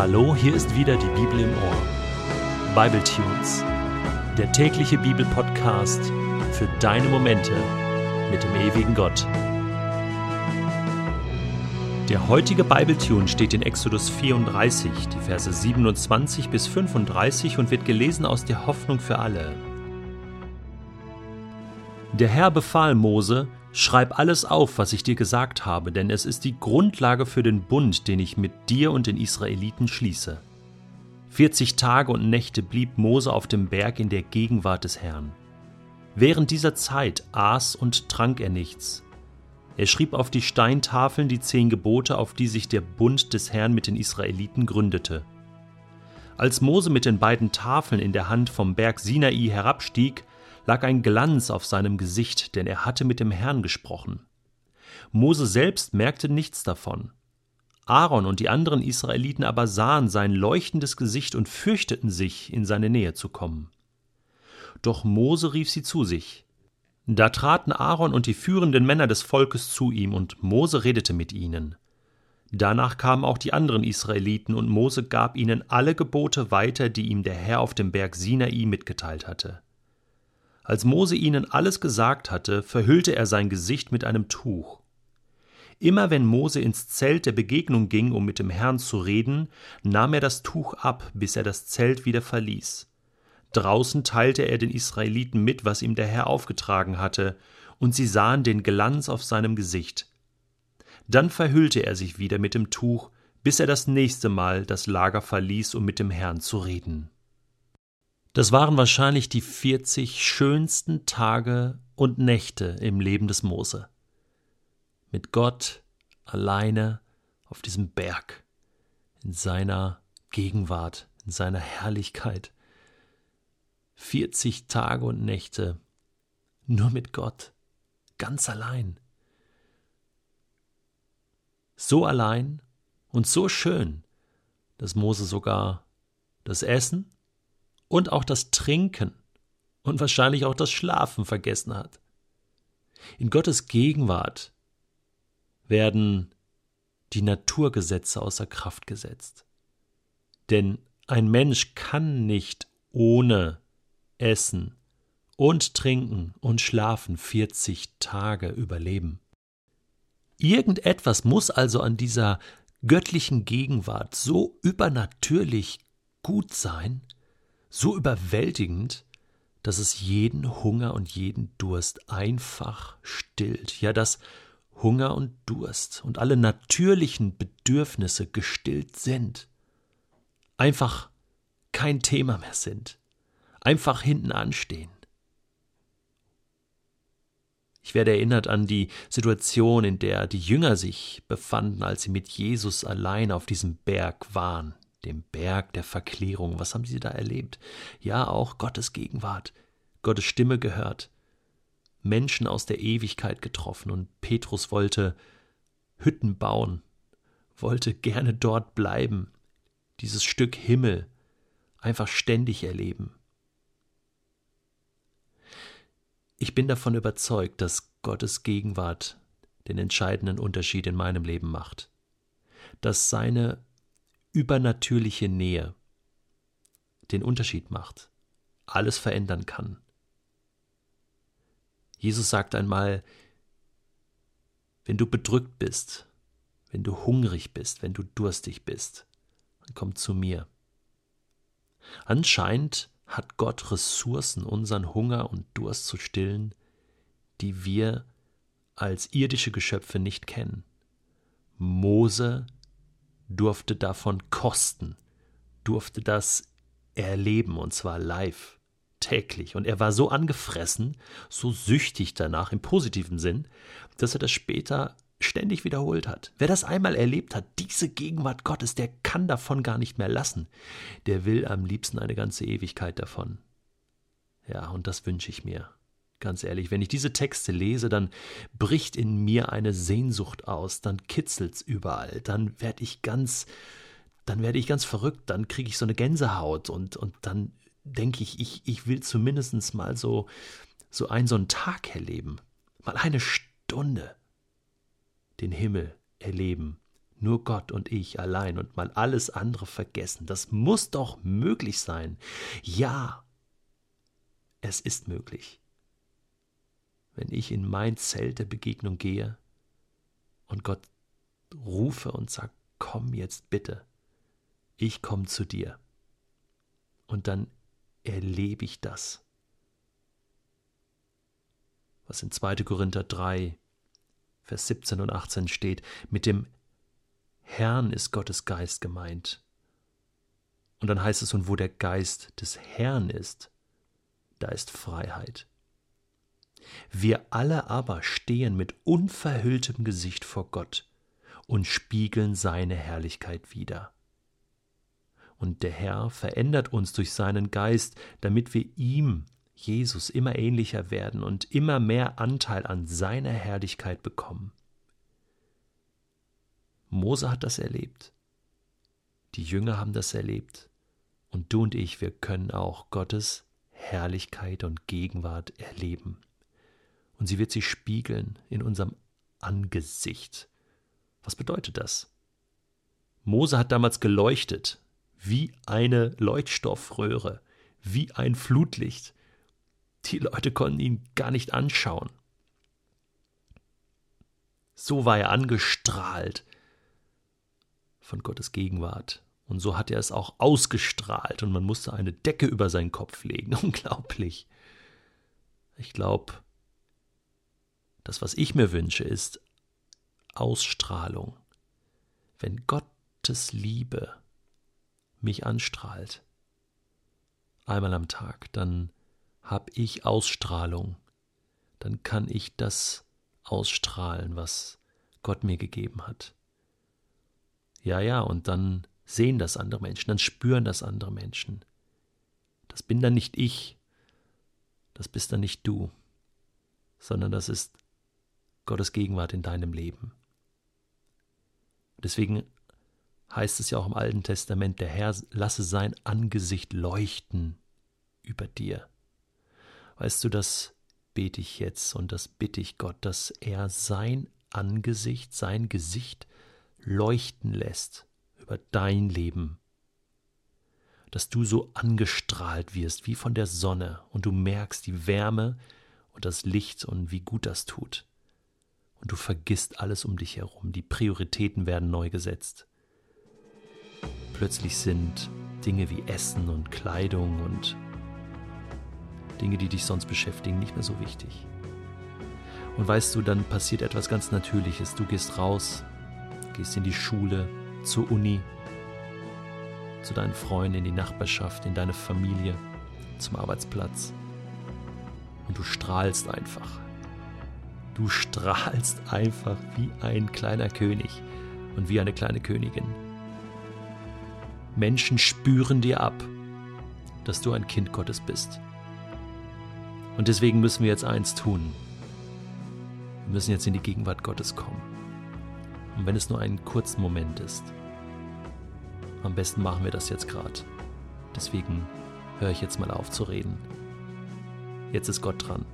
Hallo, hier ist wieder die Bibel im Ohr. Bible Tunes, der tägliche Bibelpodcast für deine Momente mit dem ewigen Gott. Der heutige Bibletune steht in Exodus 34, die Verse 27 bis 35 und wird gelesen aus der Hoffnung für alle. Der Herr befahl Mose, Schreib alles auf, was ich dir gesagt habe, denn es ist die Grundlage für den Bund, den ich mit dir und den Israeliten schließe. 40 Tage und Nächte blieb Mose auf dem Berg in der Gegenwart des Herrn. Während dieser Zeit aß und trank er nichts. Er schrieb auf die Steintafeln die zehn Gebote, auf die sich der Bund des Herrn mit den Israeliten gründete. Als Mose mit den beiden Tafeln in der Hand vom Berg Sinai herabstieg, lag ein Glanz auf seinem Gesicht, denn er hatte mit dem Herrn gesprochen. Mose selbst merkte nichts davon. Aaron und die anderen Israeliten aber sahen sein leuchtendes Gesicht und fürchteten sich, in seine Nähe zu kommen. Doch Mose rief sie zu sich. Da traten Aaron und die führenden Männer des Volkes zu ihm, und Mose redete mit ihnen. Danach kamen auch die anderen Israeliten, und Mose gab ihnen alle Gebote weiter, die ihm der Herr auf dem Berg Sinai mitgeteilt hatte. Als Mose ihnen alles gesagt hatte, verhüllte er sein Gesicht mit einem Tuch. Immer wenn Mose ins Zelt der Begegnung ging, um mit dem Herrn zu reden, nahm er das Tuch ab, bis er das Zelt wieder verließ. Draußen teilte er den Israeliten mit, was ihm der Herr aufgetragen hatte, und sie sahen den Glanz auf seinem Gesicht. Dann verhüllte er sich wieder mit dem Tuch, bis er das nächste Mal das Lager verließ, um mit dem Herrn zu reden. Das waren wahrscheinlich die 40 schönsten Tage und Nächte im Leben des Mose. Mit Gott alleine auf diesem Berg, in seiner Gegenwart, in seiner Herrlichkeit. 40 Tage und Nächte nur mit Gott, ganz allein. So allein und so schön, dass Mose sogar das Essen und auch das Trinken und wahrscheinlich auch das Schlafen vergessen hat. In Gottes Gegenwart werden die Naturgesetze außer Kraft gesetzt. Denn ein Mensch kann nicht ohne Essen und Trinken und Schlafen 40 Tage überleben. Irgendetwas muss also an dieser göttlichen Gegenwart so übernatürlich gut sein, so überwältigend, dass es jeden Hunger und jeden Durst einfach stillt, ja, dass Hunger und Durst und alle natürlichen Bedürfnisse gestillt sind, einfach kein Thema mehr sind, einfach hinten anstehen. Ich werde erinnert an die Situation, in der die Jünger sich befanden, als sie mit Jesus allein auf diesem Berg waren dem Berg der Verklärung. Was haben sie da erlebt? Ja, auch Gottes Gegenwart, Gottes Stimme gehört, Menschen aus der Ewigkeit getroffen und Petrus wollte Hütten bauen, wollte gerne dort bleiben, dieses Stück Himmel einfach ständig erleben. Ich bin davon überzeugt, dass Gottes Gegenwart den entscheidenden Unterschied in meinem Leben macht, dass seine übernatürliche Nähe den Unterschied macht, alles verändern kann. Jesus sagt einmal, wenn du bedrückt bist, wenn du hungrig bist, wenn du durstig bist, dann komm zu mir. Anscheinend hat Gott Ressourcen, unseren Hunger und Durst zu stillen, die wir als irdische Geschöpfe nicht kennen. Mose durfte davon kosten, durfte das erleben und zwar live, täglich. Und er war so angefressen, so süchtig danach im positiven Sinn, dass er das später ständig wiederholt hat. Wer das einmal erlebt hat, diese Gegenwart Gottes, der kann davon gar nicht mehr lassen. Der will am liebsten eine ganze Ewigkeit davon. Ja, und das wünsche ich mir. Ganz ehrlich, wenn ich diese Texte lese, dann bricht in mir eine Sehnsucht aus, dann kitzelt's überall, dann werde ich ganz, dann werde ich ganz verrückt, dann kriege ich so eine Gänsehaut und, und dann denke ich, ich, ich will zumindest mal so, so einen, so einen Tag erleben, mal eine Stunde den Himmel erleben, Nur Gott und ich allein und mal alles andere vergessen. Das muss doch möglich sein. Ja, es ist möglich. Wenn ich in mein Zelt der Begegnung gehe und Gott rufe und sage, komm jetzt bitte, ich komme zu dir. Und dann erlebe ich das. Was in 2. Korinther 3, Vers 17 und 18 steht, mit dem Herrn ist Gottes Geist gemeint. Und dann heißt es, und wo der Geist des Herrn ist, da ist Freiheit. Wir alle aber stehen mit unverhülltem Gesicht vor Gott und spiegeln seine Herrlichkeit wider. Und der Herr verändert uns durch seinen Geist, damit wir ihm, Jesus, immer ähnlicher werden und immer mehr Anteil an seiner Herrlichkeit bekommen. Mose hat das erlebt. Die Jünger haben das erlebt. Und du und ich, wir können auch Gottes Herrlichkeit und Gegenwart erleben. Und sie wird sich spiegeln in unserem Angesicht. Was bedeutet das? Mose hat damals geleuchtet, wie eine Leuchtstoffröhre, wie ein Flutlicht. Die Leute konnten ihn gar nicht anschauen. So war er angestrahlt von Gottes Gegenwart. Und so hat er es auch ausgestrahlt und man musste eine Decke über seinen Kopf legen. Unglaublich. Ich glaube, das, was ich mir wünsche, ist Ausstrahlung. Wenn Gottes Liebe mich anstrahlt, einmal am Tag, dann habe ich Ausstrahlung. Dann kann ich das ausstrahlen, was Gott mir gegeben hat. Ja, ja, und dann sehen das andere Menschen, dann spüren das andere Menschen. Das bin dann nicht ich, das bist dann nicht du, sondern das ist Gottes Gegenwart in deinem Leben. Deswegen heißt es ja auch im Alten Testament, der Herr lasse sein Angesicht leuchten über dir. Weißt du, das bete ich jetzt und das bitte ich Gott, dass er sein Angesicht, sein Gesicht leuchten lässt über dein Leben, dass du so angestrahlt wirst wie von der Sonne und du merkst die Wärme und das Licht und wie gut das tut. Und du vergisst alles um dich herum, die Prioritäten werden neu gesetzt. Plötzlich sind Dinge wie Essen und Kleidung und Dinge, die dich sonst beschäftigen, nicht mehr so wichtig. Und weißt du, dann passiert etwas ganz Natürliches. Du gehst raus, gehst in die Schule, zur Uni, zu deinen Freunden, in die Nachbarschaft, in deine Familie, zum Arbeitsplatz. Und du strahlst einfach. Du strahlst einfach wie ein kleiner König und wie eine kleine Königin. Menschen spüren dir ab, dass du ein Kind Gottes bist. Und deswegen müssen wir jetzt eins tun. Wir müssen jetzt in die Gegenwart Gottes kommen. Und wenn es nur einen kurzen Moment ist. Am besten machen wir das jetzt gerade. Deswegen höre ich jetzt mal auf zu reden. Jetzt ist Gott dran.